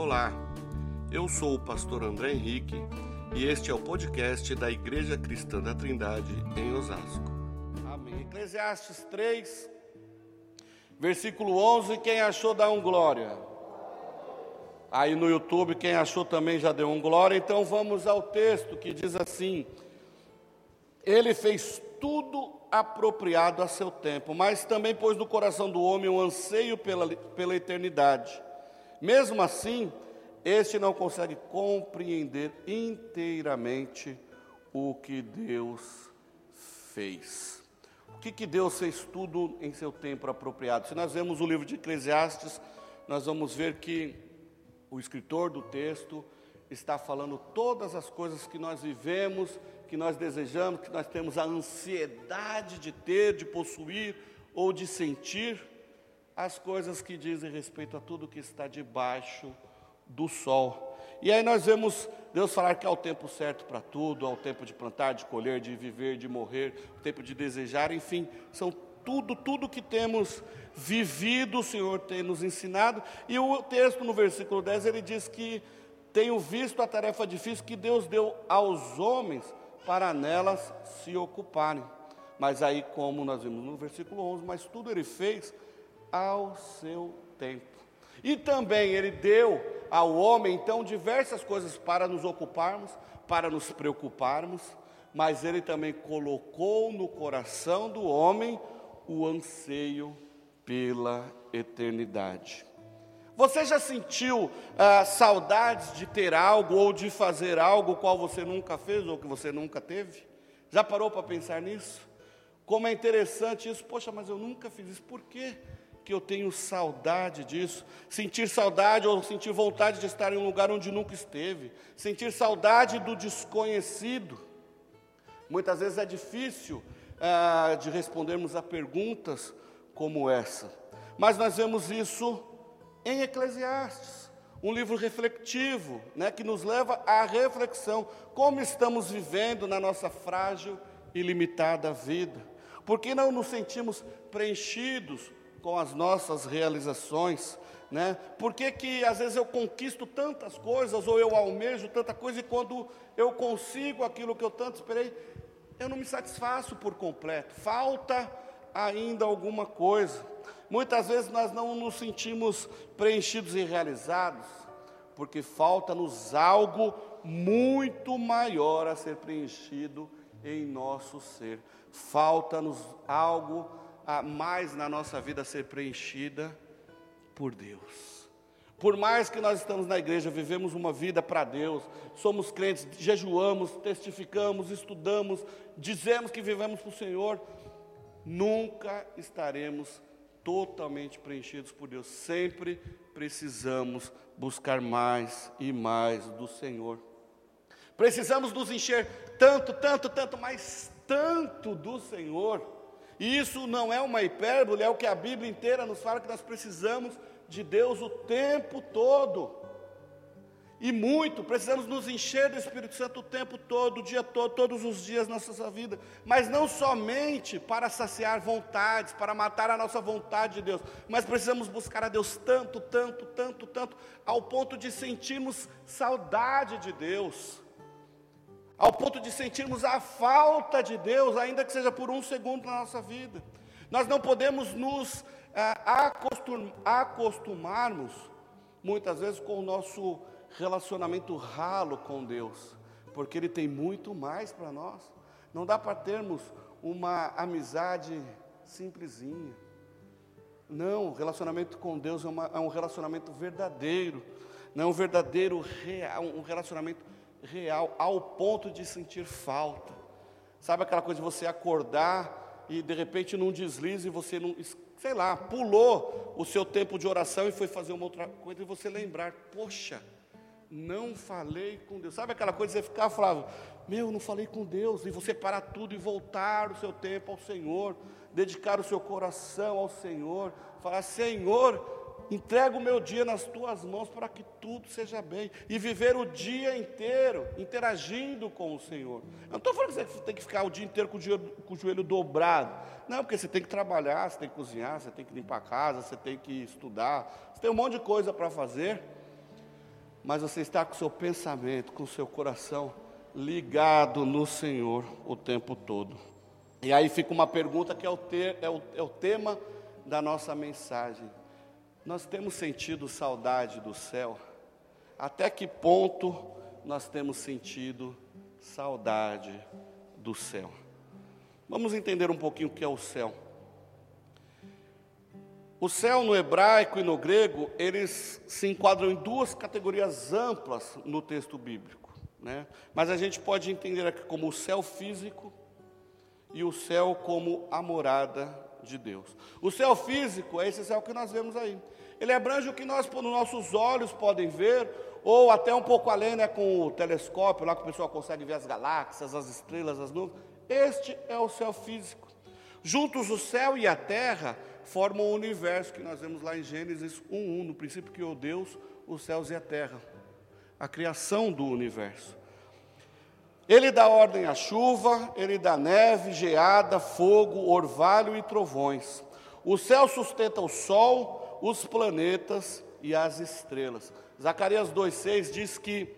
Olá, eu sou o pastor André Henrique e este é o podcast da Igreja Cristã da Trindade em Osasco. Amém. Eclesiastes 3, versículo 11. Quem achou, dá um glória. Aí no YouTube, quem achou também já deu um glória. Então vamos ao texto que diz assim: Ele fez tudo apropriado a seu tempo, mas também pôs no coração do homem um anseio pela, pela eternidade. Mesmo assim, este não consegue compreender inteiramente o que Deus fez. O que, que Deus fez tudo em seu tempo apropriado? Se nós vemos o livro de Eclesiastes, nós vamos ver que o escritor do texto está falando todas as coisas que nós vivemos, que nós desejamos, que nós temos a ansiedade de ter, de possuir ou de sentir as coisas que dizem respeito a tudo que está debaixo do sol. E aí nós vemos Deus falar que há o tempo certo para tudo, há o tempo de plantar, de colher, de viver, de morrer, o tempo de desejar, enfim, são tudo, tudo que temos vivido, o Senhor tem nos ensinado. E o texto no versículo 10 ele diz que tenho visto a tarefa difícil que Deus deu aos homens para nelas se ocuparem. Mas aí, como nós vimos no versículo 11, mas tudo ele fez ao seu tempo. E também ele deu ao homem, então, diversas coisas para nos ocuparmos, para nos preocuparmos, mas ele também colocou no coração do homem o anseio pela eternidade. Você já sentiu ah, saudades de ter algo ou de fazer algo qual você nunca fez ou que você nunca teve? Já parou para pensar nisso? Como é interessante isso, poxa, mas eu nunca fiz isso, por quê? Que eu tenho saudade disso. Sentir saudade ou sentir vontade de estar em um lugar onde nunca esteve. Sentir saudade do desconhecido. Muitas vezes é difícil ah, de respondermos a perguntas como essa. Mas nós vemos isso em Eclesiastes, um livro reflexivo, né, que nos leva à reflexão, como estamos vivendo na nossa frágil e limitada vida. Por que não nos sentimos preenchidos com as nossas realizações, né? Por que, que às vezes eu conquisto tantas coisas ou eu almejo tanta coisa e quando eu consigo aquilo que eu tanto esperei, eu não me satisfaço por completo. Falta ainda alguma coisa. Muitas vezes nós não nos sentimos preenchidos e realizados, porque falta-nos algo muito maior a ser preenchido em nosso ser. Falta-nos algo a mais na nossa vida ser preenchida por Deus. Por mais que nós estamos na igreja, vivemos uma vida para Deus, somos crentes, jejuamos, testificamos, estudamos, dizemos que vivemos para o Senhor, nunca estaremos totalmente preenchidos por Deus. Sempre precisamos buscar mais e mais do Senhor. Precisamos nos encher tanto, tanto, tanto, mais tanto do Senhor e isso não é uma hipérbole, é o que a Bíblia inteira nos fala que nós precisamos de Deus o tempo todo. E muito, precisamos nos encher do Espírito Santo o tempo todo, o dia todo, todos os dias da nossa vida. Mas não somente para saciar vontades, para matar a nossa vontade de Deus, mas precisamos buscar a Deus tanto, tanto, tanto, tanto, ao ponto de sentirmos saudade de Deus ao ponto de sentirmos a falta de Deus, ainda que seja por um segundo na nossa vida. Nós não podemos nos ah, acostum, acostumarmos, muitas vezes, com o nosso relacionamento ralo com Deus, porque Ele tem muito mais para nós. Não dá para termos uma amizade simplesinha. Não, relacionamento com Deus é, uma, é um relacionamento verdadeiro, não é um verdadeiro real, um relacionamento real, ao ponto de sentir falta. Sabe aquela coisa de você acordar e de repente num deslize você não, sei lá, pulou o seu tempo de oração e foi fazer uma outra coisa e você lembrar, poxa, não falei com Deus. Sabe aquela coisa de você ficar falando, meu, não falei com Deus, e você parar tudo e voltar o seu tempo ao Senhor, dedicar o seu coração ao Senhor, falar, Senhor, entrego o meu dia nas tuas mãos para que tudo seja bem. E viver o dia inteiro interagindo com o Senhor. Eu não estou falando que você tem que ficar o dia inteiro com o, joelho, com o joelho dobrado. Não, porque você tem que trabalhar, você tem que cozinhar, você tem que limpar a casa, você tem que estudar, você tem um monte de coisa para fazer. mas você está com o seu pensamento, com o seu coração ligado no Senhor o tempo todo. E aí fica uma pergunta que é o, ter, é o, é o tema da nossa mensagem. Nós temos sentido saudade do céu? Até que ponto nós temos sentido saudade do céu? Vamos entender um pouquinho o que é o céu. O céu no hebraico e no grego, eles se enquadram em duas categorias amplas no texto bíblico. Né? Mas a gente pode entender aqui como o céu físico e o céu como a morada de Deus. O céu físico é esse céu que nós vemos aí. Ele abrange o que nós, nos nossos olhos, podem ver, ou até um pouco além, né, com o telescópio, lá que o pessoal consegue ver as galáxias, as estrelas, as nuvens. Este é o céu físico. Juntos o céu e a terra formam o universo que nós vemos lá em Gênesis 1:1, no princípio que o Deus os céus e a terra, a criação do universo. Ele dá ordem à chuva, ele dá neve, geada, fogo, orvalho e trovões. O céu sustenta o sol, os planetas e as estrelas. Zacarias 2,6 diz que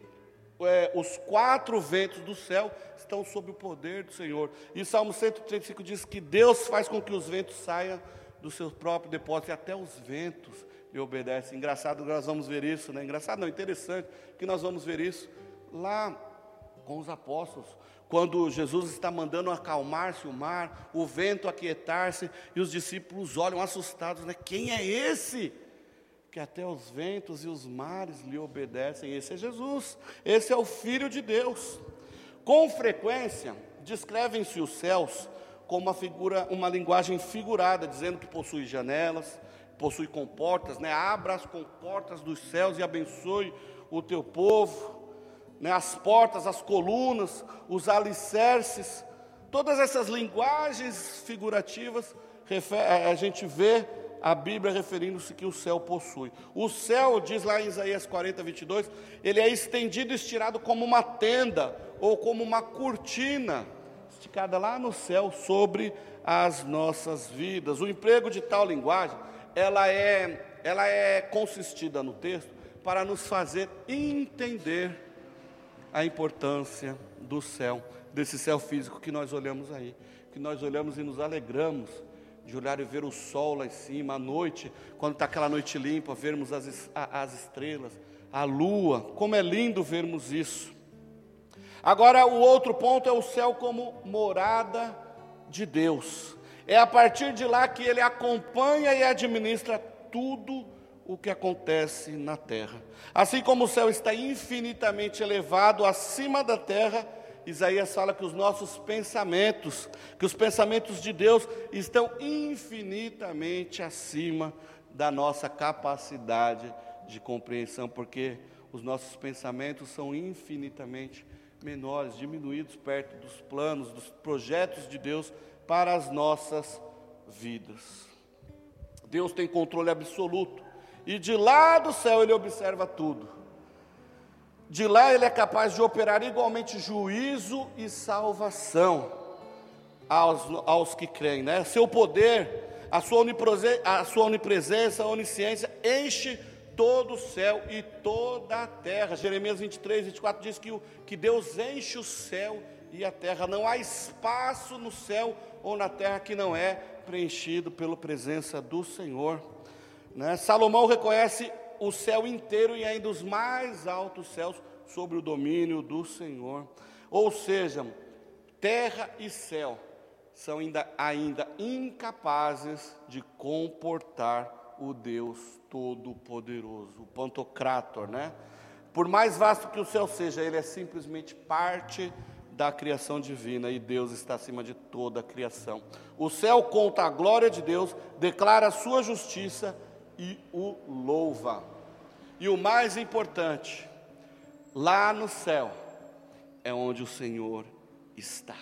é, os quatro ventos do céu estão sob o poder do Senhor. E Salmo 135 diz que Deus faz com que os ventos saiam do seu próprio depósito e até os ventos lhe obedecem. Engraçado que nós vamos ver isso, né? Engraçado não, interessante que nós vamos ver isso lá com os apóstolos, quando Jesus está mandando acalmar-se o mar, o vento aquietar-se, e os discípulos olham assustados, né? Quem é esse? Que até os ventos e os mares lhe obedecem. Esse é Jesus, esse é o Filho de Deus. Com frequência, descrevem-se os céus como uma figura, uma linguagem figurada, dizendo que possui janelas, possui comportas, né? Abra as comportas dos céus e abençoe o teu povo né, as portas, as colunas, os alicerces, todas essas linguagens figurativas, a gente vê a Bíblia referindo-se que o céu possui. O céu, diz lá em Isaías 40, 22, ele é estendido, estirado como uma tenda ou como uma cortina, esticada lá no céu sobre as nossas vidas. O emprego de tal linguagem, ela é, ela é consistida no texto para nos fazer entender a importância do céu, desse céu físico que nós olhamos aí, que nós olhamos e nos alegramos de olhar e ver o sol lá em cima, à noite, quando está aquela noite limpa, vermos as, as estrelas, a lua, como é lindo vermos isso. Agora, o outro ponto é o céu como morada de Deus. É a partir de lá que ele acompanha e administra tudo o que acontece na terra. Assim como o céu está infinitamente elevado acima da terra, Isaías fala que os nossos pensamentos, que os pensamentos de Deus estão infinitamente acima da nossa capacidade de compreensão, porque os nossos pensamentos são infinitamente menores, diminuídos perto dos planos, dos projetos de Deus para as nossas vidas. Deus tem controle absoluto e de lá do céu ele observa tudo. De lá ele é capaz de operar igualmente juízo e salvação aos, aos que creem. Né? Seu poder, a sua, a sua onipresença, a onisciência, enche todo o céu e toda a terra. Jeremias 23, 24 diz que, o, que Deus enche o céu e a terra. Não há espaço no céu ou na terra que não é preenchido pela presença do Senhor. Né? Salomão reconhece o céu inteiro e ainda os mais altos céus sobre o domínio do Senhor. Ou seja, terra e céu são ainda, ainda incapazes de comportar o Deus Todo-Poderoso, o Pantocrator, né? Por mais vasto que o céu seja, ele é simplesmente parte da criação divina e Deus está acima de toda a criação. O céu conta a glória de Deus, declara a sua justiça e o louva. E o mais importante, lá no céu é onde o Senhor está.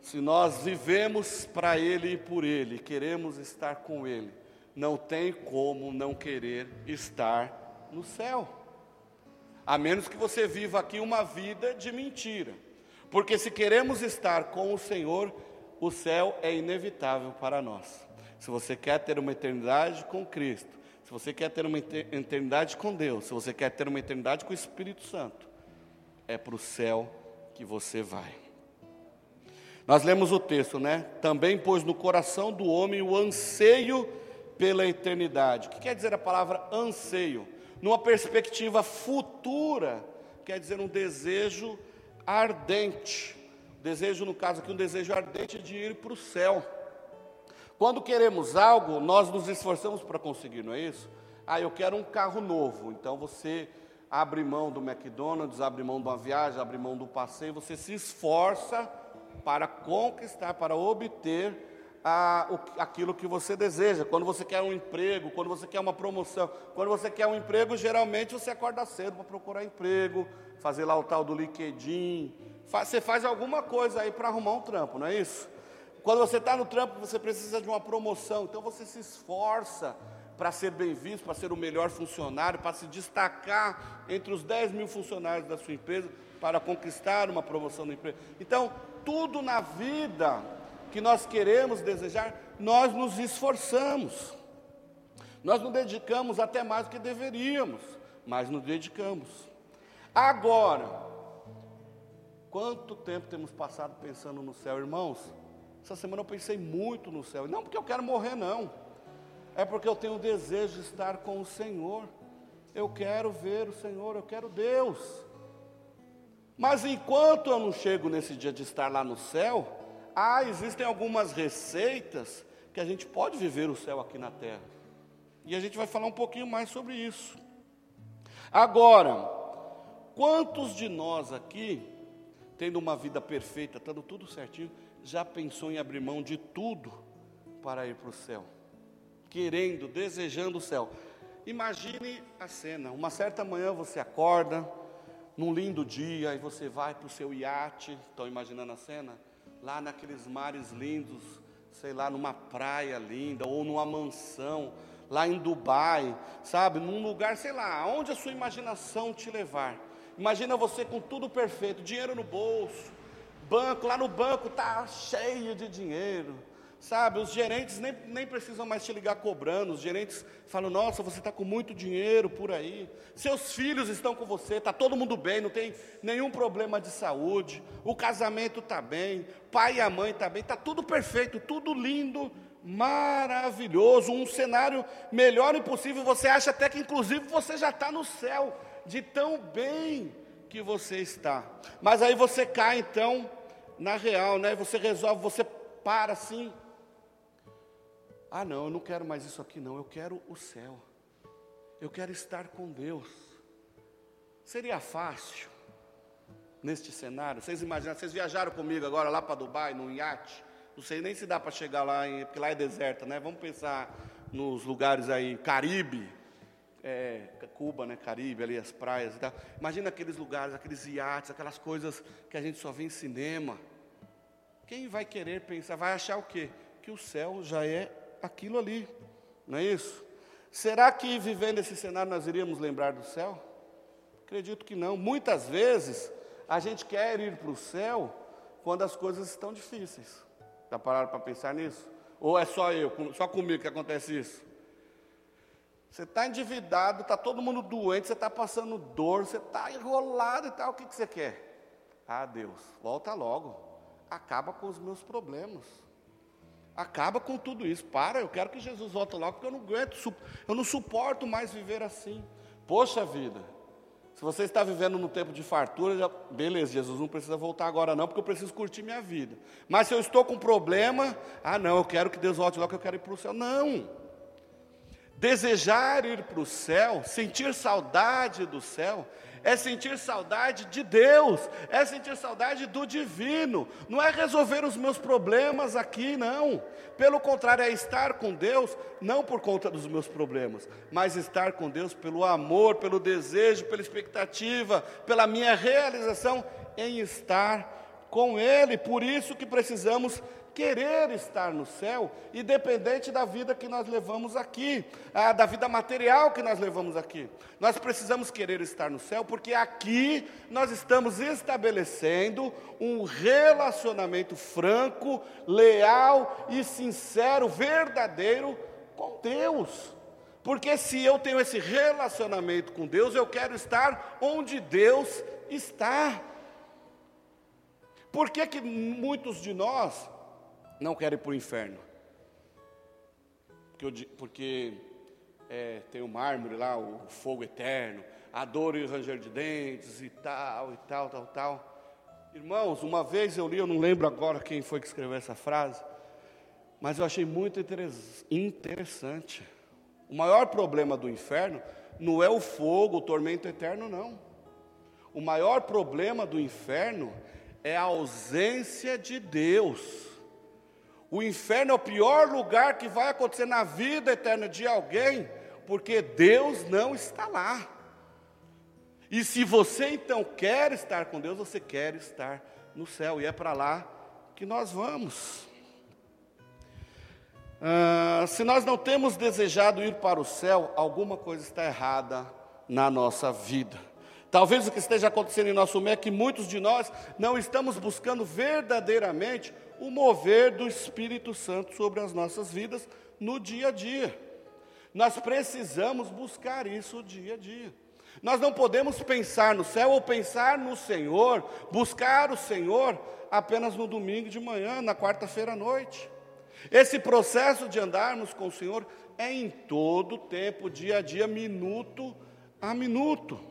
Se nós vivemos para Ele e por Ele, queremos estar com Ele, não tem como não querer estar no céu. A menos que você viva aqui uma vida de mentira. Porque se queremos estar com o Senhor, o céu é inevitável para nós. Se você quer ter uma eternidade com Cristo, Se você quer ter uma eternidade com Deus, se você quer ter uma eternidade com o Espírito Santo, é para o céu que você vai. Nós lemos o texto, né? Também pôs no coração do homem o anseio pela eternidade. O que quer dizer a palavra anseio? Numa perspectiva futura, quer dizer um desejo ardente. Desejo, no caso aqui, um desejo ardente de ir para o céu. Quando queremos algo, nós nos esforçamos para conseguir, não é isso? Ah, eu quero um carro novo. Então você abre mão do McDonald's, abre mão de uma viagem, abre mão do passeio, você se esforça para conquistar, para obter a, o, aquilo que você deseja. Quando você quer um emprego, quando você quer uma promoção, quando você quer um emprego, geralmente você acorda cedo para procurar emprego, fazer lá o tal do LinkedIn. Você faz alguma coisa aí para arrumar um trampo, não é isso? Quando você está no trampo, você precisa de uma promoção, então você se esforça para ser bem visto, para ser o melhor funcionário, para se destacar entre os 10 mil funcionários da sua empresa, para conquistar uma promoção na empresa. Então, tudo na vida que nós queremos desejar, nós nos esforçamos. Nós nos dedicamos até mais do que deveríamos, mas nos dedicamos. Agora, quanto tempo temos passado pensando no céu, irmãos? Essa semana eu pensei muito no céu. Não porque eu quero morrer, não. É porque eu tenho o desejo de estar com o Senhor. Eu quero ver o Senhor, eu quero Deus. Mas enquanto eu não chego nesse dia de estar lá no céu, ah, existem algumas receitas que a gente pode viver o céu aqui na terra. E a gente vai falar um pouquinho mais sobre isso. Agora, quantos de nós aqui, tendo uma vida perfeita, estando tudo certinho, já pensou em abrir mão de tudo para ir para o céu? Querendo, desejando o céu. Imagine a cena: uma certa manhã você acorda, num lindo dia, e você vai para o seu iate. Estão imaginando a cena? Lá naqueles mares lindos, sei lá, numa praia linda, ou numa mansão, lá em Dubai, sabe? Num lugar, sei lá, onde a sua imaginação te levar. Imagina você com tudo perfeito, dinheiro no bolso, banco, lá no banco está cheio de dinheiro. Sabe, os gerentes nem, nem precisam mais te ligar cobrando, os gerentes falam, nossa, você está com muito dinheiro por aí, seus filhos estão com você, está todo mundo bem, não tem nenhum problema de saúde, o casamento está bem, pai e a mãe está bem, está tudo perfeito, tudo lindo, maravilhoso, um cenário melhor impossível, você acha até que inclusive você já está no céu, de tão bem que você está. Mas aí você cai então na real, né? Você resolve, você para assim. Ah, não, eu não quero mais isso aqui, não. Eu quero o céu. Eu quero estar com Deus. Seria fácil neste cenário? Vocês imaginam? Vocês viajaram comigo agora lá para Dubai, num iate? Não sei nem se dá para chegar lá, porque lá é deserta, né? Vamos pensar nos lugares aí, Caribe, é, Cuba, né, Caribe, ali as praias e tal. Imagina aqueles lugares, aqueles iates, aquelas coisas que a gente só vê em cinema. Quem vai querer pensar, vai achar o quê? Que o céu já é aquilo ali, não é isso? Será que vivendo esse cenário nós iríamos lembrar do céu? Acredito que não. Muitas vezes a gente quer ir para o céu quando as coisas estão difíceis. Já pararam para pensar nisso? Ou é só eu, só comigo que acontece isso? Você está endividado, está todo mundo doente, você está passando dor, você está enrolado e tal, o que, que você quer? Ah, Deus, volta logo acaba com os meus problemas. Acaba com tudo isso. Para, eu quero que Jesus volte logo, porque eu não aguento, eu não suporto mais viver assim. Poxa vida, se você está vivendo no tempo de fartura, já, beleza, Jesus não precisa voltar agora não, porque eu preciso curtir minha vida. Mas se eu estou com problema, ah não, eu quero que Deus volte logo, eu quero ir para o céu. Não. Desejar ir para o céu, sentir saudade do céu, é sentir saudade de Deus, é sentir saudade do divino, não é resolver os meus problemas aqui, não. Pelo contrário, é estar com Deus, não por conta dos meus problemas, mas estar com Deus pelo amor, pelo desejo, pela expectativa, pela minha realização em estar com Ele. Por isso que precisamos querer estar no céu, independente da vida que nós levamos aqui, ah, da vida material que nós levamos aqui. Nós precisamos querer estar no céu, porque aqui nós estamos estabelecendo um relacionamento franco, leal e sincero, verdadeiro com Deus. Porque se eu tenho esse relacionamento com Deus, eu quero estar onde Deus está. Por que, que muitos de nós não querem ir para o inferno? Porque, porque é, tem o mármore lá, o fogo eterno, a dor e o ranger de dentes e tal, e tal, tal, tal. Irmãos, uma vez eu li, eu não lembro agora quem foi que escreveu essa frase, mas eu achei muito interessante. O maior problema do inferno não é o fogo, o tormento eterno, não. O maior problema do inferno é a ausência de Deus. O inferno é o pior lugar que vai acontecer na vida eterna de alguém, porque Deus não está lá. E se você então quer estar com Deus, você quer estar no céu, e é para lá que nós vamos. Ah, se nós não temos desejado ir para o céu, alguma coisa está errada na nossa vida. Talvez o que esteja acontecendo em nosso meio é que muitos de nós não estamos buscando verdadeiramente o mover do Espírito Santo sobre as nossas vidas no dia a dia. Nós precisamos buscar isso dia a dia. Nós não podemos pensar no céu ou pensar no Senhor, buscar o Senhor apenas no domingo de manhã, na quarta-feira à noite. Esse processo de andarmos com o Senhor é em todo o tempo, dia a dia, minuto a minuto.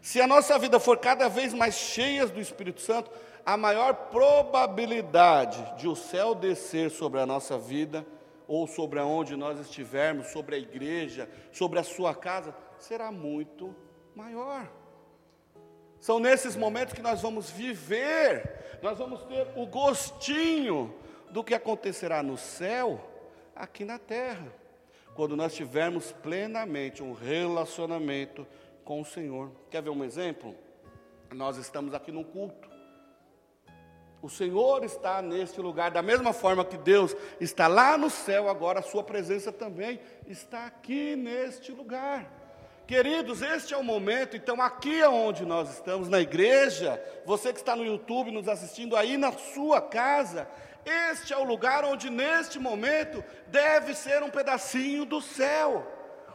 Se a nossa vida for cada vez mais cheia do Espírito Santo, a maior probabilidade de o céu descer sobre a nossa vida, ou sobre aonde nós estivermos, sobre a igreja, sobre a sua casa, será muito maior. São nesses momentos que nós vamos viver, nós vamos ter o gostinho do que acontecerá no céu, aqui na terra, quando nós tivermos plenamente um relacionamento com o Senhor. Quer ver um exemplo? Nós estamos aqui no culto. O Senhor está neste lugar, da mesma forma que Deus está lá no céu, agora a Sua presença também está aqui neste lugar. Queridos, este é o momento, então, aqui é onde nós estamos, na igreja, você que está no YouTube nos assistindo aí na sua casa, este é o lugar onde, neste momento, deve ser um pedacinho do céu,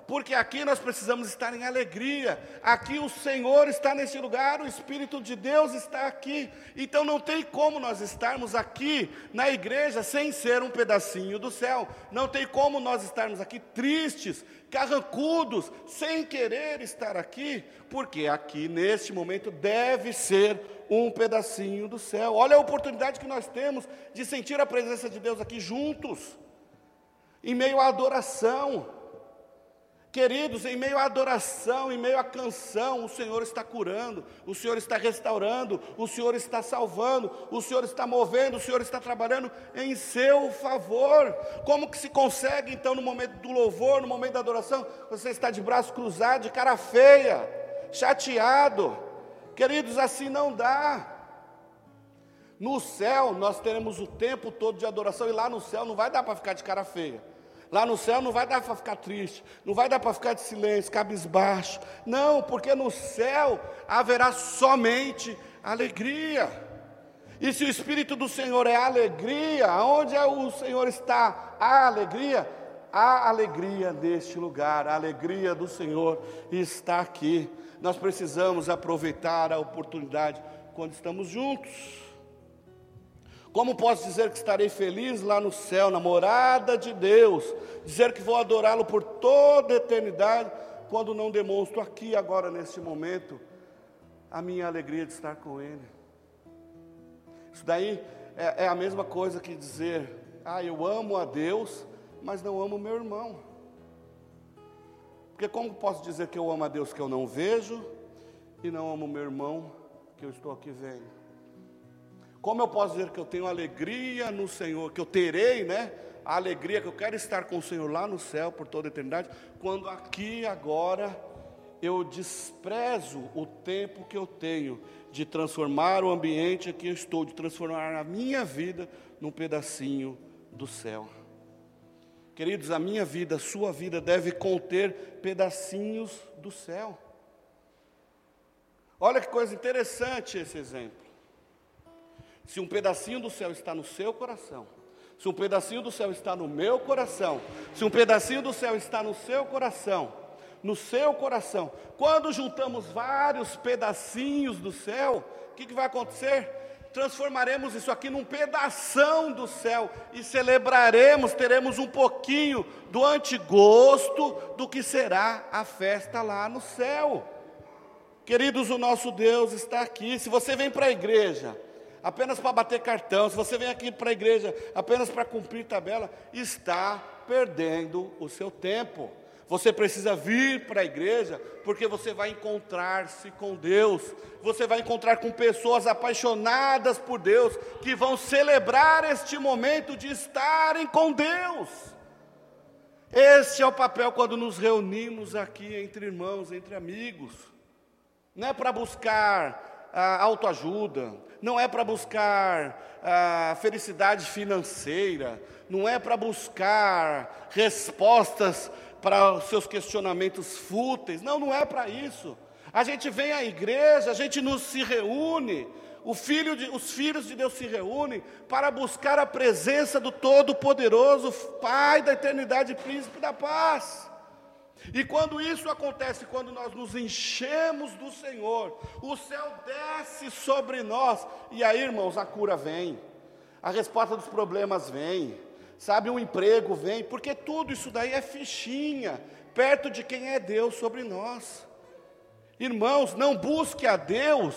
porque aqui nós precisamos estar em alegria, aqui o Senhor está nesse lugar, o Espírito de Deus está aqui, então não tem como nós estarmos aqui na igreja sem ser um pedacinho do céu, não tem como nós estarmos aqui tristes, carrancudos, sem querer estar aqui, porque aqui neste momento deve ser um pedacinho do céu. Olha a oportunidade que nós temos de sentir a presença de Deus aqui juntos, em meio à adoração. Queridos, em meio à adoração, em meio à canção, o Senhor está curando, o Senhor está restaurando, o Senhor está salvando, o Senhor está movendo, o Senhor está trabalhando em seu favor. Como que se consegue, então, no momento do louvor, no momento da adoração, você está de braço cruzado, de cara feia, chateado? Queridos, assim não dá. No céu, nós teremos o tempo todo de adoração, e lá no céu não vai dar para ficar de cara feia. Lá no céu não vai dar para ficar triste, não vai dar para ficar de silêncio, cabisbaixo. Não, porque no céu haverá somente alegria. E se o Espírito do Senhor é alegria, onde é o Senhor está? A alegria, a alegria neste lugar, a alegria do Senhor está aqui. Nós precisamos aproveitar a oportunidade quando estamos juntos. Como posso dizer que estarei feliz lá no céu, na morada de Deus, dizer que vou adorá-lo por toda a eternidade, quando não demonstro aqui, agora, neste momento, a minha alegria de estar com Ele? Isso daí é, é a mesma coisa que dizer, ah, eu amo a Deus, mas não amo meu irmão. Porque como posso dizer que eu amo a Deus que eu não vejo e não amo meu irmão que eu estou aqui vendo? Como eu posso dizer que eu tenho alegria no Senhor, que eu terei, né? A alegria que eu quero estar com o Senhor lá no céu por toda a eternidade, quando aqui agora eu desprezo o tempo que eu tenho de transformar o ambiente que eu estou, de transformar a minha vida num pedacinho do céu. Queridos, a minha vida, a sua vida deve conter pedacinhos do céu. Olha que coisa interessante esse exemplo. Se um pedacinho do céu está no seu coração, Se um pedacinho do céu está no meu coração, se um pedacinho do céu está no seu coração, no seu coração, quando juntamos vários pedacinhos do céu, o que, que vai acontecer? transformaremos isso aqui num pedação do céu e celebraremos, teremos um pouquinho do antigosto do que será a festa lá no céu. Queridos, o nosso Deus está aqui. Se você vem para a igreja apenas para bater cartão, se você vem aqui para a igreja apenas para cumprir tabela, está perdendo o seu tempo. Você precisa vir para a igreja porque você vai encontrar-se com Deus. Você vai encontrar com pessoas apaixonadas por Deus que vão celebrar este momento de estarem com Deus. Este é o papel quando nos reunimos aqui entre irmãos, entre amigos. Não é para buscar ah, autoajuda, não é para buscar ah, felicidade financeira, não é para buscar respostas para os seus questionamentos fúteis. Não, não é para isso. A gente vem à igreja, a gente nos se reúne, filho de, os filhos de Deus se reúnem para buscar a presença do Todo-Poderoso, Pai da eternidade, Príncipe da paz. E quando isso acontece, quando nós nos enchemos do Senhor, o céu desce sobre nós, e aí, irmãos, a cura vem, a resposta dos problemas vem, sabe, um emprego vem, porque tudo isso daí é fichinha, perto de quem é Deus sobre nós. Irmãos, não busque a Deus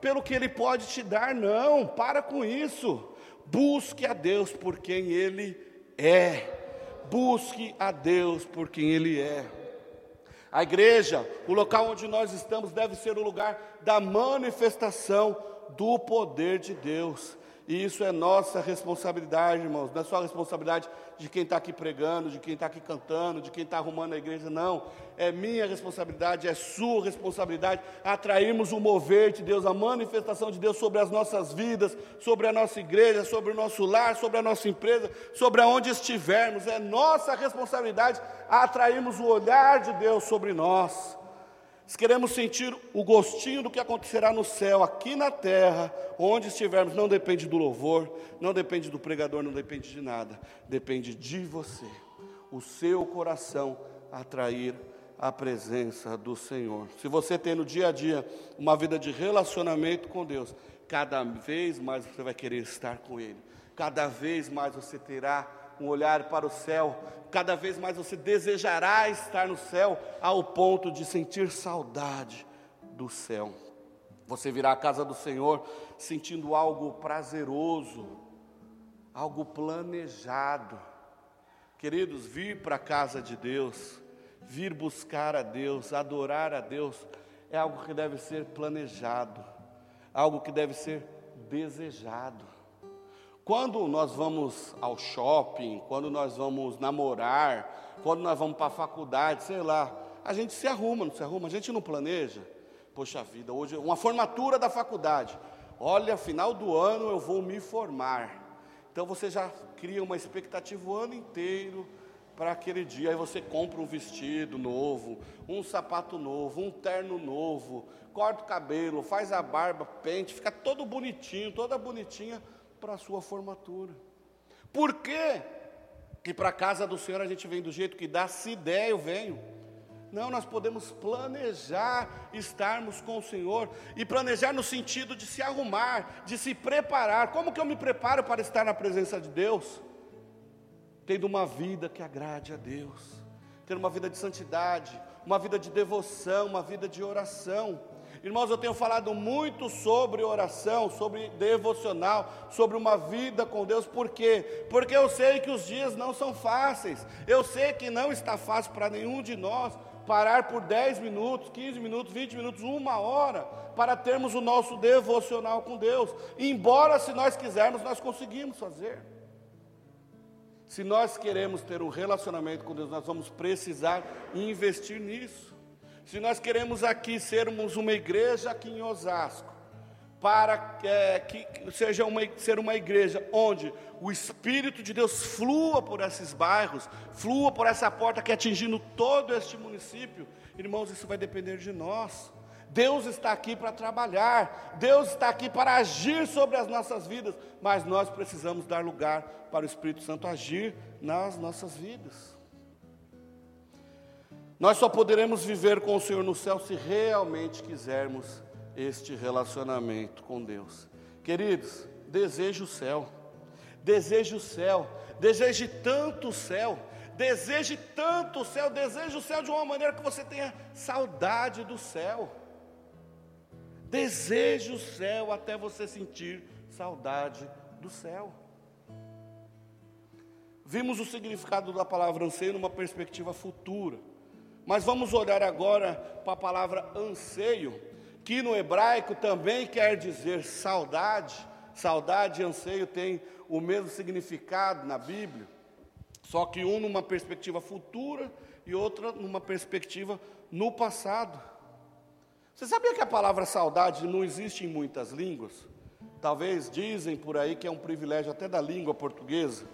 pelo que Ele pode te dar, não, para com isso. Busque a Deus por quem Ele é. Busque a Deus por quem Ele é. A igreja, o local onde nós estamos, deve ser o lugar da manifestação do poder de Deus. E isso é nossa responsabilidade, irmãos. Não é só a responsabilidade de quem está aqui pregando, de quem está aqui cantando, de quem está arrumando a igreja, não. É minha responsabilidade, é sua responsabilidade atrairmos o mover de Deus, a manifestação de Deus sobre as nossas vidas, sobre a nossa igreja, sobre o nosso lar, sobre a nossa empresa, sobre aonde estivermos. É nossa responsabilidade atrairmos o olhar de Deus sobre nós. Se queremos sentir o gostinho do que acontecerá no céu, aqui na terra, onde estivermos, não depende do louvor, não depende do pregador, não depende de nada, depende de você, o seu coração atrair a presença do Senhor. Se você tem no dia a dia uma vida de relacionamento com Deus, cada vez mais você vai querer estar com Ele, cada vez mais você terá um olhar para o céu, cada vez mais você desejará estar no céu, ao ponto de sentir saudade do céu. Você virá à casa do Senhor sentindo algo prazeroso, algo planejado. Queridos, vir para a casa de Deus, vir buscar a Deus, adorar a Deus, é algo que deve ser planejado, algo que deve ser desejado. Quando nós vamos ao shopping, quando nós vamos namorar, quando nós vamos para a faculdade, sei lá, a gente se arruma, não se arruma, a gente não planeja. Poxa vida, hoje uma formatura da faculdade. Olha, final do ano eu vou me formar. Então você já cria uma expectativa o ano inteiro para aquele dia. Aí você compra um vestido novo, um sapato novo, um terno novo, corta o cabelo, faz a barba, pente, fica todo bonitinho, toda bonitinha para a sua formatura. Por quê? que para a casa do Senhor a gente vem do jeito que dá, se der eu venho. Não, nós podemos planejar estarmos com o Senhor e planejar no sentido de se arrumar, de se preparar. Como que eu me preparo para estar na presença de Deus? Tendo uma vida que agrade a Deus, tendo uma vida de santidade, uma vida de devoção, uma vida de oração. Irmãos, eu tenho falado muito sobre oração, sobre devocional, sobre uma vida com Deus, por quê? Porque eu sei que os dias não são fáceis, eu sei que não está fácil para nenhum de nós parar por 10 minutos, 15 minutos, 20 minutos, uma hora, para termos o nosso devocional com Deus, embora se nós quisermos, nós conseguimos fazer. Se nós queremos ter um relacionamento com Deus, nós vamos precisar investir nisso. Se nós queremos aqui sermos uma igreja aqui em Osasco, para é, que seja uma, ser uma igreja onde o Espírito de Deus flua por esses bairros, flua por essa porta que é atingindo todo este município, irmãos, isso vai depender de nós. Deus está aqui para trabalhar, Deus está aqui para agir sobre as nossas vidas, mas nós precisamos dar lugar para o Espírito Santo agir nas nossas vidas. Nós só poderemos viver com o Senhor no céu se realmente quisermos este relacionamento com Deus. Queridos, deseje o céu, deseje o céu, deseje tanto o céu, deseje tanto o céu, deseje o céu de uma maneira que você tenha saudade do céu. Deseje o céu até você sentir saudade do céu. Vimos o significado da palavra anseio numa perspectiva futura, mas vamos olhar agora para a palavra anseio, que no hebraico também quer dizer saudade. Saudade e anseio têm o mesmo significado na Bíblia, só que um numa perspectiva futura e outra numa perspectiva no passado. Você sabia que a palavra saudade não existe em muitas línguas? Talvez dizem por aí que é um privilégio até da língua portuguesa.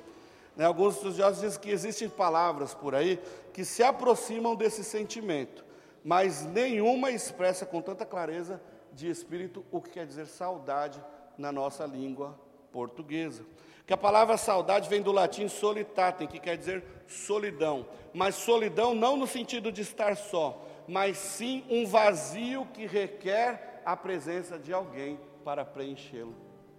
Né? Alguns estudiosos dizem que existem palavras por aí que se aproximam desse sentimento, mas nenhuma expressa com tanta clareza de espírito o que quer dizer saudade na nossa língua portuguesa. Que a palavra saudade vem do latim solitatem, que quer dizer solidão, mas solidão não no sentido de estar só, mas sim um vazio que requer a presença de alguém para preenchê-lo.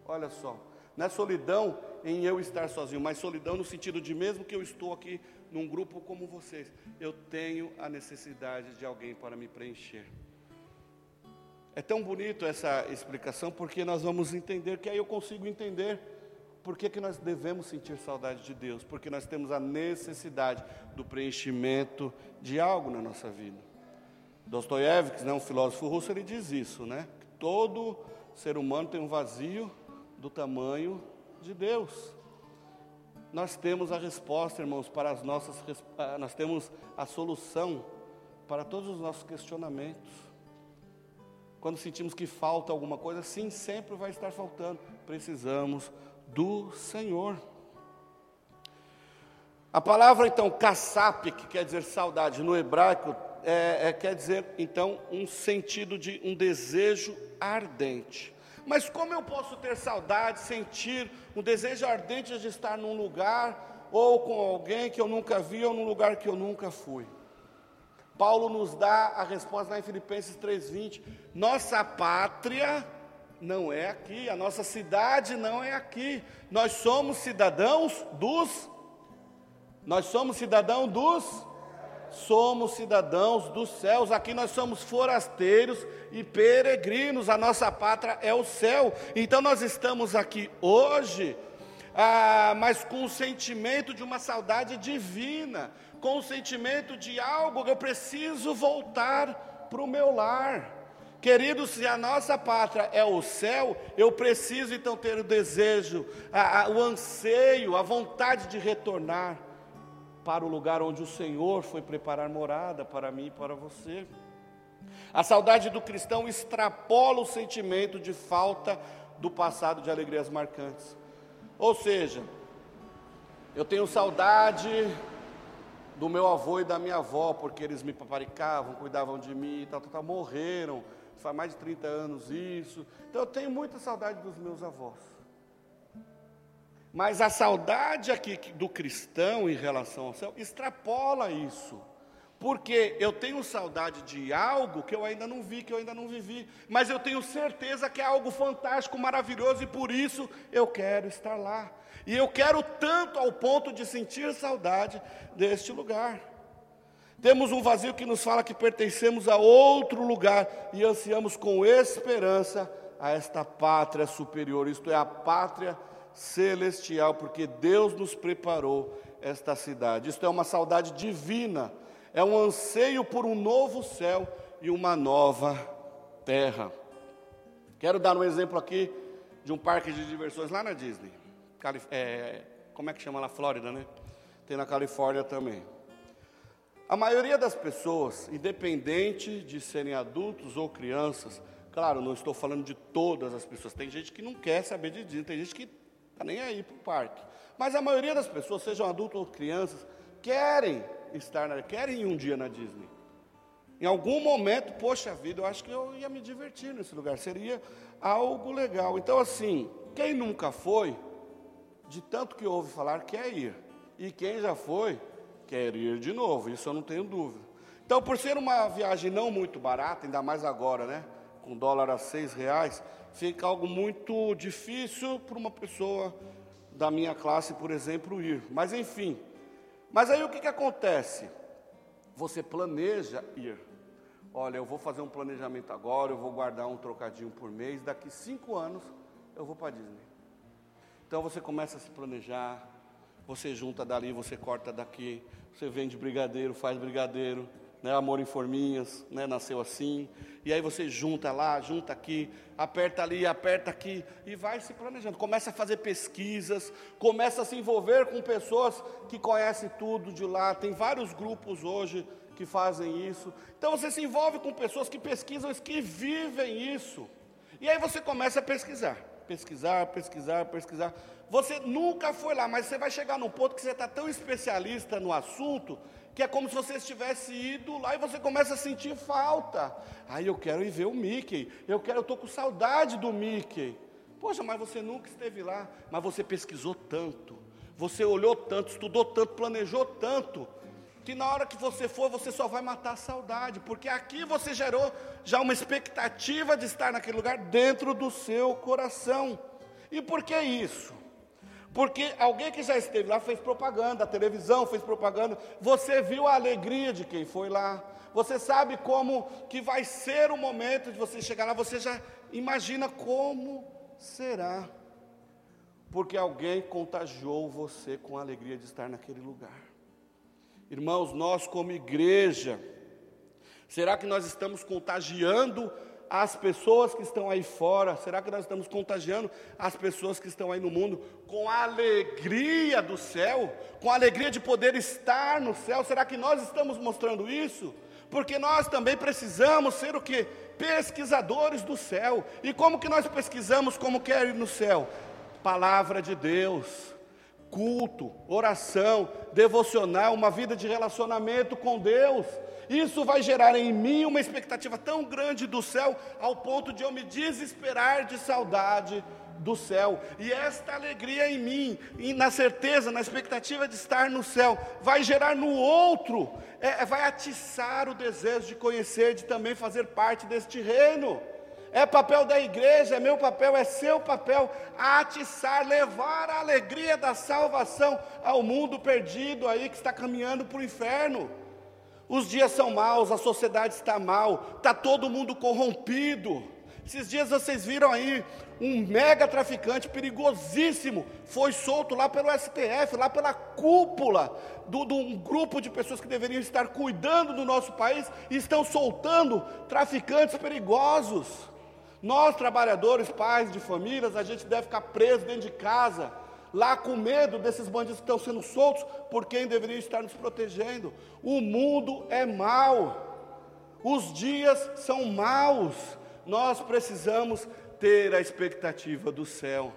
Olha só, não é solidão em eu estar sozinho, mas solidão no sentido de mesmo que eu estou aqui num grupo como vocês, eu tenho a necessidade de alguém para me preencher. É tão bonito essa explicação porque nós vamos entender que aí eu consigo entender por que, que nós devemos sentir saudade de Deus, porque nós temos a necessidade do preenchimento de algo na nossa vida. Dostoiévski, né, um filósofo russo, ele diz isso, né? Que todo ser humano tem um vazio do tamanho de Deus. Nós temos a resposta, irmãos, para as nossas, ah, nós temos a solução para todos os nossos questionamentos. Quando sentimos que falta alguma coisa, sim, sempre vai estar faltando. Precisamos do Senhor. A palavra então, kassap, que quer dizer saudade, no hebraico é, é, quer dizer, então, um sentido de um desejo ardente. Mas como eu posso ter saudade, sentir um desejo ardente de estar num lugar ou com alguém que eu nunca vi ou num lugar que eu nunca fui? Paulo nos dá a resposta lá em Filipenses 3:20. Nossa pátria não é aqui, a nossa cidade não é aqui. Nós somos cidadãos dos Nós somos cidadãos dos somos cidadãos dos céus, aqui nós somos forasteiros e peregrinos, a nossa pátria é o céu. Então nós estamos aqui hoje, ah, mas com o sentimento de uma saudade divina, com o sentimento de algo que eu preciso voltar para o meu lar. Queridos, se a nossa pátria é o céu, eu preciso então ter o desejo, a, a, o anseio, a vontade de retornar para o lugar onde o Senhor foi preparar morada para mim e para você. A saudade do cristão extrapola o sentimento de falta do passado de alegrias marcantes. Ou seja, eu tenho saudade do meu avô e da minha avó, porque eles me paparicavam, cuidavam de mim, tal, tal, tal, morreram, faz mais de 30 anos isso. Então eu tenho muita saudade dos meus avós. Mas a saudade aqui do cristão em relação ao céu extrapola isso. Porque eu tenho saudade de algo que eu ainda não vi, que eu ainda não vivi, mas eu tenho certeza que é algo fantástico, maravilhoso e por isso eu quero estar lá. E eu quero tanto ao ponto de sentir saudade deste lugar. Temos um vazio que nos fala que pertencemos a outro lugar e ansiamos com esperança a esta pátria superior, isto é, a pátria celestial, porque Deus nos preparou esta cidade. Isto é uma saudade divina, é um anseio por um novo céu e uma nova terra. Quero dar um exemplo aqui de um parque de diversões lá na Disney. Calif é, como é que chama lá? Flórida, né? Tem na Califórnia também. A maioria das pessoas, independente de serem adultos ou crianças, claro, não estou falando de todas as pessoas, tem gente que não quer saber de Disney, tem gente que está nem aí para o parque. Mas a maioria das pessoas, sejam adultos ou crianças, querem estar, na, querem ir um dia na Disney. Em algum momento, poxa vida, eu acho que eu ia me divertir nesse lugar, seria algo legal. Então, assim, quem nunca foi, de tanto que ouve falar, quer ir. E quem já foi, quer ir de novo, isso eu não tenho dúvida. Então, por ser uma viagem não muito barata, ainda mais agora, né? Com dólar a seis reais, fica algo muito difícil para uma pessoa da minha classe, por exemplo, ir. Mas enfim. Mas aí o que, que acontece? Você planeja ir. Olha, eu vou fazer um planejamento agora, eu vou guardar um trocadinho por mês, daqui cinco anos eu vou para Disney. Então você começa a se planejar, você junta dali, você corta daqui, você vende brigadeiro, faz brigadeiro, né, amor em forminhas, né, nasceu assim, e aí você junta lá, junta aqui, aperta ali, aperta aqui, e vai se planejando, começa a fazer pesquisas, começa a se envolver com pessoas que conhecem tudo de lá, tem vários grupos hoje que fazem isso, então você se envolve com pessoas que pesquisam, que vivem isso, e aí você começa a pesquisar, pesquisar, pesquisar, pesquisar, você nunca foi lá, mas você vai chegar num ponto que você está tão especialista no assunto, que é como se você estivesse ido lá e você começa a sentir falta. Aí eu quero ir ver o Mickey, eu quero, eu estou com saudade do Mickey. Poxa, mas você nunca esteve lá, mas você pesquisou tanto, você olhou tanto, estudou tanto, planejou tanto, que na hora que você for, você só vai matar a saudade, porque aqui você gerou já uma expectativa de estar naquele lugar dentro do seu coração. E por que isso? Porque alguém que já esteve lá fez propaganda, a televisão fez propaganda, você viu a alegria de quem foi lá, você sabe como que vai ser o momento de você chegar lá, você já imagina como será. Porque alguém contagiou você com a alegria de estar naquele lugar. Irmãos, nós como igreja, será que nós estamos contagiando as pessoas que estão aí fora? Será que nós estamos contagiando as pessoas que estão aí no mundo com a alegria do céu, com a alegria de poder estar no céu? Será que nós estamos mostrando isso? Porque nós também precisamos ser o que? Pesquisadores do céu. E como que nós pesquisamos como quer ir no céu? Palavra de Deus, culto, oração, devocional, uma vida de relacionamento com Deus. Isso vai gerar em mim uma expectativa tão grande do céu, ao ponto de eu me desesperar de saudade do céu. E esta alegria em mim, e na certeza, na expectativa de estar no céu, vai gerar no outro, é, vai atiçar o desejo de conhecer, de também fazer parte deste reino. É papel da igreja, é meu papel, é seu papel, atiçar, levar a alegria da salvação ao mundo perdido aí que está caminhando para o inferno. Os dias são maus, a sociedade está mal, está todo mundo corrompido. Esses dias vocês viram aí um mega traficante perigosíssimo foi solto lá pelo STF, lá pela cúpula de um grupo de pessoas que deveriam estar cuidando do nosso país e estão soltando traficantes perigosos. Nós, trabalhadores, pais de famílias, a gente deve ficar preso dentro de casa lá com medo desses bandidos que estão sendo soltos por quem deveria estar nos protegendo. O mundo é mau, os dias são maus, nós precisamos ter a expectativa do céu,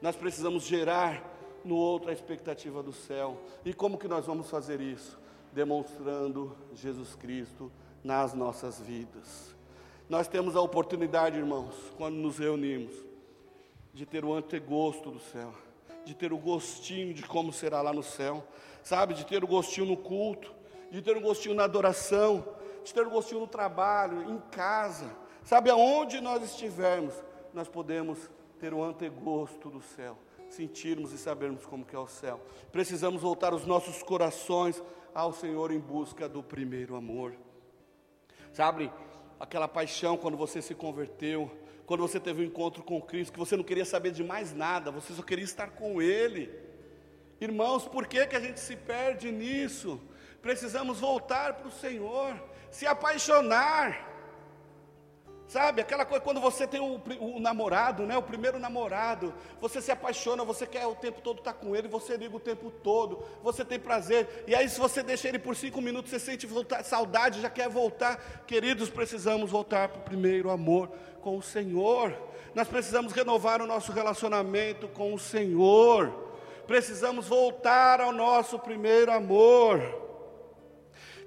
nós precisamos gerar no outro a expectativa do céu. E como que nós vamos fazer isso? Demonstrando Jesus Cristo nas nossas vidas. Nós temos a oportunidade, irmãos, quando nos reunimos, de ter o antegosto do céu de ter o gostinho de como será lá no céu, sabe? De ter o gostinho no culto, de ter o gostinho na adoração, de ter o gostinho no trabalho, em casa, sabe? Aonde nós estivermos, nós podemos ter o antegosto do céu, sentirmos e sabermos como que é o céu. Precisamos voltar os nossos corações ao Senhor em busca do primeiro amor. Sabe? Aquela paixão quando você se converteu, quando você teve um encontro com Cristo, que você não queria saber de mais nada, você só queria estar com Ele. Irmãos, por que, que a gente se perde nisso? Precisamos voltar para o Senhor, se apaixonar. Sabe, aquela coisa quando você tem o, o, namorado, né, o primeiro namorado, você se apaixona, você quer o tempo todo estar com ele, você liga o tempo todo, você tem prazer, e aí se você deixa ele por cinco minutos, você sente voltar, saudade, já quer voltar. Queridos, precisamos voltar para o primeiro amor com o Senhor. Nós precisamos renovar o nosso relacionamento com o Senhor. Precisamos voltar ao nosso primeiro amor.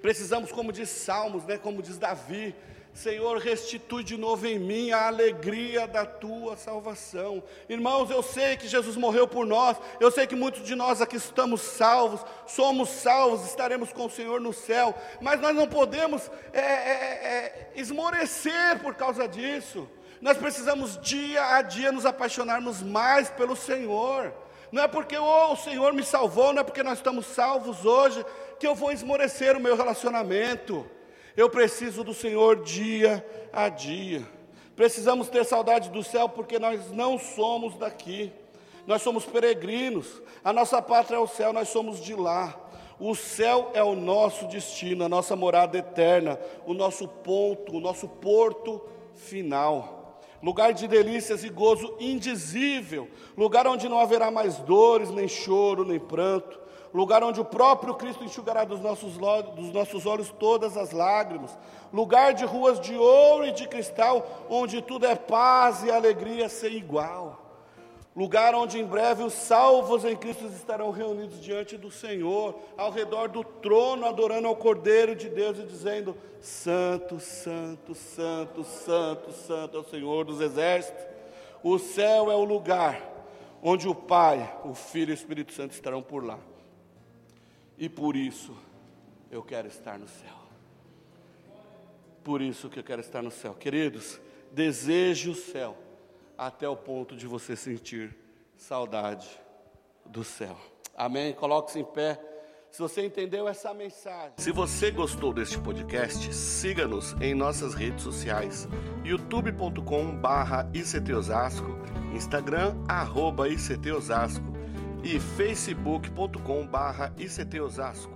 Precisamos, como diz Salmos, né, como diz Davi, Senhor, restitui de novo em mim a alegria da tua salvação. Irmãos, eu sei que Jesus morreu por nós, eu sei que muitos de nós aqui estamos salvos, somos salvos, estaremos com o Senhor no céu, mas nós não podemos é, é, é, esmorecer por causa disso. Nós precisamos dia a dia nos apaixonarmos mais pelo Senhor. Não é porque oh, o Senhor me salvou, não é porque nós estamos salvos hoje, que eu vou esmorecer o meu relacionamento. Eu preciso do Senhor dia a dia. Precisamos ter saudade do céu porque nós não somos daqui. Nós somos peregrinos. A nossa pátria é o céu, nós somos de lá. O céu é o nosso destino, a nossa morada eterna, o nosso ponto, o nosso porto final. Lugar de delícias e gozo indizível, lugar onde não haverá mais dores, nem choro, nem pranto, lugar onde o próprio Cristo enxugará dos nossos, dos nossos olhos todas as lágrimas, lugar de ruas de ouro e de cristal, onde tudo é paz e alegria sem igual, lugar onde em breve os salvos em Cristo estarão reunidos diante do Senhor, ao redor do trono, adorando ao Cordeiro de Deus e dizendo: Santo, Santo, Santo, Santo, Santo é o Senhor dos exércitos. O céu é o lugar onde o Pai, o Filho e o Espírito Santo estarão por lá. E por isso eu quero estar no céu. Por isso que eu quero estar no céu. Queridos, deseje o céu até o ponto de você sentir saudade do céu. Amém? Coloque-se em pé. Se você entendeu essa mensagem. Se você gostou deste podcast, siga-nos em nossas redes sociais: youtube.com/barra Osasco, Instagram arroba ICT Osasco e facebook.com/barra Osasco.